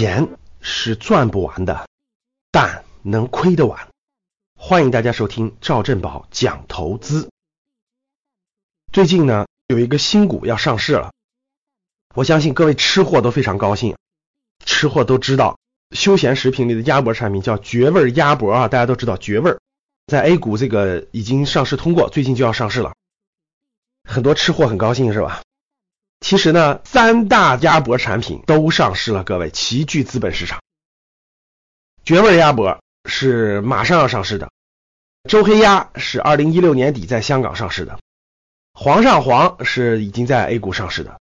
钱是赚不完的，但能亏得完。欢迎大家收听赵振宝讲投资。最近呢，有一个新股要上市了，我相信各位吃货都非常高兴。吃货都知道，休闲食品里的鸭脖产品叫绝味鸭脖啊，大家都知道绝味，在 A 股这个已经上市通过，最近就要上市了，很多吃货很高兴是吧？其实呢，三大鸭脖产品都上市了，各位齐聚资本市场。绝味鸭脖是马上要上市的，周黑鸭是二零一六年底在香港上市的，煌上煌是已经在 A 股上市的。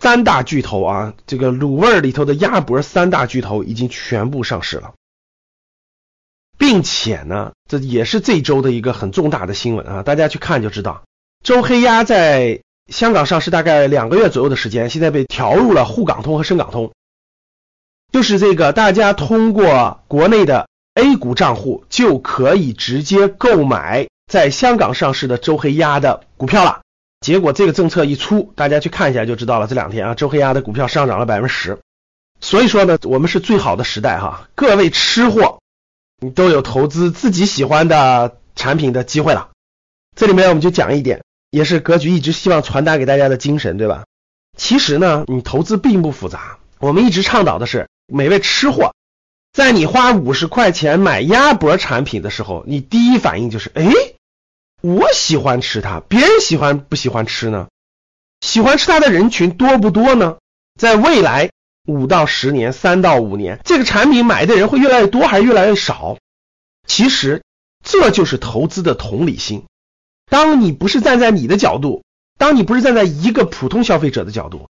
三大巨头啊，这个卤味里头的鸭脖三大巨头已经全部上市了，并且呢，这也是这周的一个很重大的新闻啊，大家去看就知道，周黑鸭在。香港上市大概两个月左右的时间，现在被调入了沪港通和深港通，就是这个大家通过国内的 A 股账户就可以直接购买在香港上市的周黑鸭的股票了。结果这个政策一出，大家去看一下就知道了。这两天啊，周黑鸭的股票上涨了百分之十，所以说呢，我们是最好的时代哈，各位吃货，你都有投资自己喜欢的产品的机会了。这里面我们就讲一点。也是格局一直希望传达给大家的精神，对吧？其实呢，你投资并不复杂。我们一直倡导的是，每位吃货，在你花五十块钱买鸭脖产品的时候，你第一反应就是：哎，我喜欢吃它，别人喜欢不喜欢吃呢？喜欢吃它的人群多不多呢？在未来五到十年、三到五年，这个产品买的人会越来越多还是越来越少？其实这就是投资的同理心。当你不是站在你的角度，当你不是站在一个普通消费者的角度，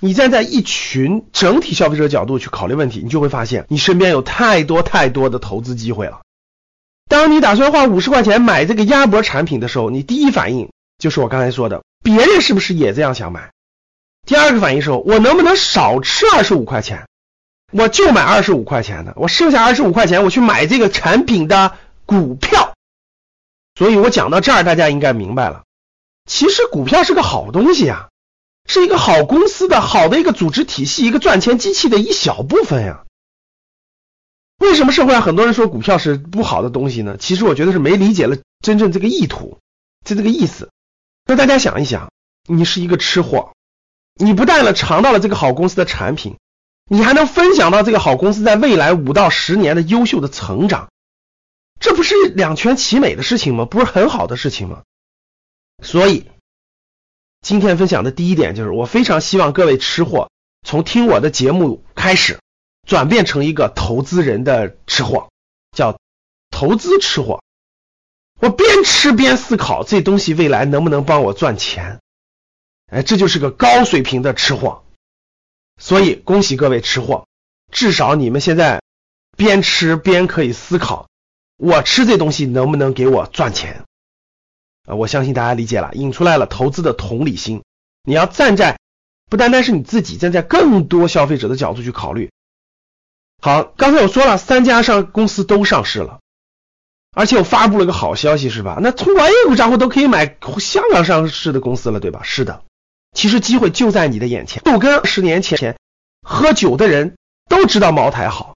你站在一群整体消费者角度去考虑问题，你就会发现你身边有太多太多的投资机会了。当你打算花五十块钱买这个鸭脖产品的时候，你第一反应就是我刚才说的，别人是不是也这样想买？第二个反应是，我能不能少吃二十五块钱，我就买二十五块钱的，我剩下二十五块钱我去买这个产品的股票。所以我讲到这儿，大家应该明白了。其实股票是个好东西呀，是一个好公司的好的一个组织体系，一个赚钱机器的一小部分呀。为什么社会上很多人说股票是不好的东西呢？其实我觉得是没理解了真正这个意图，就这个意思。那大家想一想，你是一个吃货，你不但了尝到了这个好公司的产品，你还能分享到这个好公司在未来五到十年的优秀的成长。这不是两全其美的事情吗？不是很好的事情吗？所以今天分享的第一点就是，我非常希望各位吃货从听我的节目开始，转变成一个投资人的吃货，叫投资吃货。我边吃边思考这东西未来能不能帮我赚钱，哎，这就是个高水平的吃货。所以恭喜各位吃货，至少你们现在边吃边可以思考。我吃这东西能不能给我赚钱？啊，我相信大家理解了，引出来了投资的同理心。你要站在不单单是你自己，站在更多消费者的角度去考虑。好，刚才我说了，三家上公司都上市了，而且我发布了个好消息，是吧？那通过 A 股账户都可以买香港上市的公司了，对吧？是的，其实机会就在你的眼前。就跟十年前喝酒的人都知道茅台好，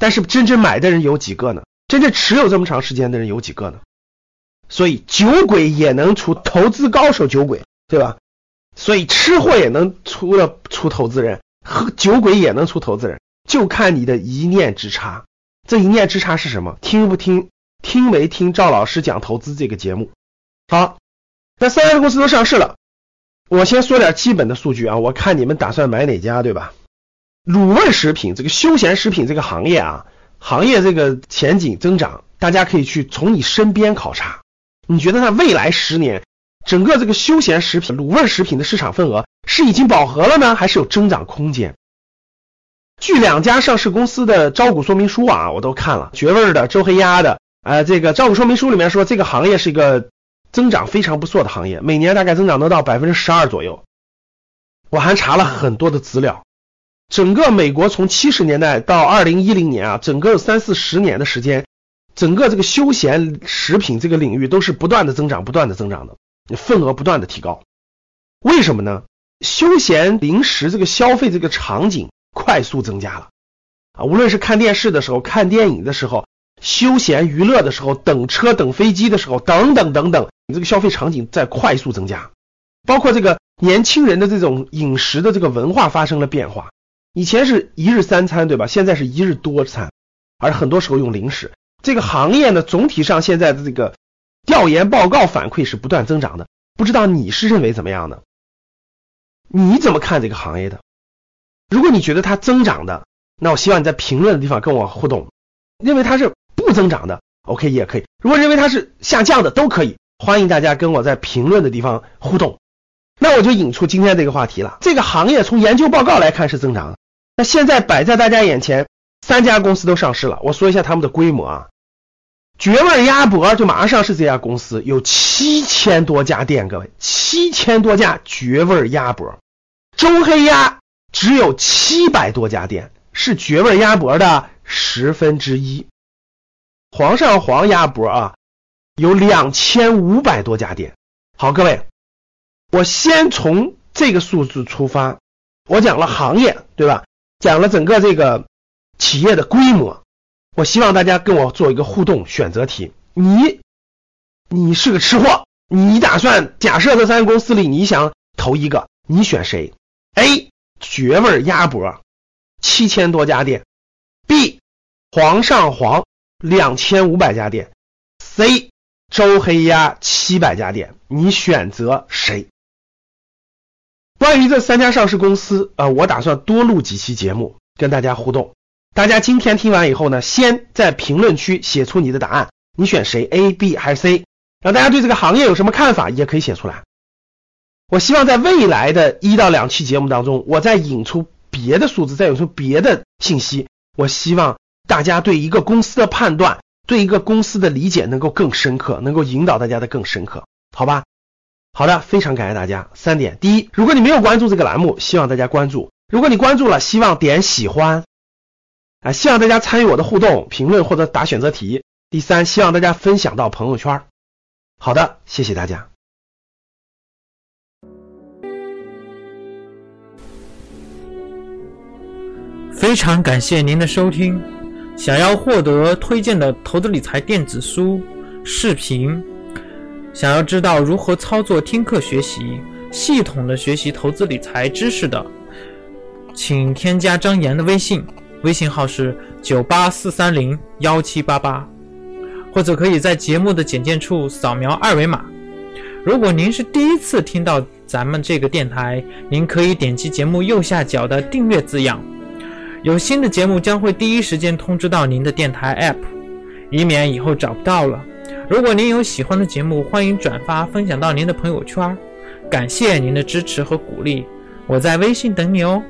但是真正买的人有几个呢？真正持有这么长时间的人有几个呢？所以酒鬼也能出，投资高手酒鬼，对吧？所以吃货也能出了出投资人，喝酒鬼也能出投资人，就看你的一念之差。这一念之差是什么？听不听？听没听赵老师讲投资这个节目？好，那三家公司都上市了，我先说点基本的数据啊。我看你们打算买哪家，对吧？卤味食品这个休闲食品这个行业啊，行业这个前景增长，大家可以去从你身边考察。你觉得它未来十年整个这个休闲食品、卤味食品的市场份额是已经饱和了呢，还是有增长空间？据两家上市公司的招股说明书啊，我都看了，绝味的、周黑鸭的，呃，这个招股说明书里面说，这个行业是一个增长非常不错的行业，每年大概增长能到百分之十二左右。我还查了很多的资料，整个美国从七十年代到二零一零年啊，整个三四十年的时间，整个这个休闲食品这个领域都是不断的增长，不断的增长的，份额不断的提高。为什么呢？休闲零食这个消费这个场景。快速增加了啊！无论是看电视的时候、看电影的时候、休闲娱乐的时候、等车、等飞机的时候，等等等等，你这个消费场景在快速增加。包括这个年轻人的这种饮食的这个文化发生了变化。以前是一日三餐，对吧？现在是一日多餐，而很多时候用零食。这个行业呢，总体上现在的这个调研报告反馈是不断增长的。不知道你是认为怎么样的？你怎么看这个行业的？如果你觉得它增长的，那我希望你在评论的地方跟我互动。认为它是不增长的，OK 也可以。如果认为它是下降的，都可以。欢迎大家跟我在评论的地方互动。那我就引出今天这个话题了。这个行业从研究报告来看是增长的。那现在摆在大家眼前，三家公司都上市了。我说一下他们的规模啊。绝味鸭脖就马上上市，这家公司有七千多家店，各位，七千多家绝味鸭脖，周黑鸭。只有七百多家店，是绝味鸭脖的十分之一。皇上皇鸭脖啊，有两千五百多家店。好，各位，我先从这个数字出发，我讲了行业，对吧？讲了整个这个企业的规模。我希望大家跟我做一个互动选择题。你，你是个吃货，你打算假设这三个公司里你想投一个，你选谁？A。绝味鸭脖，七千多家店；B 皇上皇两千五百家店；C 周黑鸭七百家店。你选择谁？关于这三家上市公司，呃，我打算多录几期节目跟大家互动。大家今天听完以后呢，先在评论区写出你的答案，你选谁？A、B 还是 C？让大家对这个行业有什么看法，也可以写出来。我希望在未来的一到两期节目当中，我再引出别的数字，再引出别的信息。我希望大家对一个公司的判断，对一个公司的理解能够更深刻，能够引导大家的更深刻，好吧？好的，非常感谢大家。三点：第一，如果你没有关注这个栏目，希望大家关注；如果你关注了，希望点喜欢，啊，希望大家参与我的互动评论或者答选择题。第三，希望大家分享到朋友圈。好的，谢谢大家。非常感谢您的收听。想要获得推荐的投资理财电子书、视频，想要知道如何操作听课学习、系统的学习投资理财知识的，请添加张岩的微信，微信号是九八四三零幺七八八，或者可以在节目的简介处扫描二维码。如果您是第一次听到咱们这个电台，您可以点击节目右下角的订阅字样。有新的节目将会第一时间通知到您的电台 App，以免以后找不到了。如果您有喜欢的节目，欢迎转发分享到您的朋友圈。感谢您的支持和鼓励，我在微信等你哦。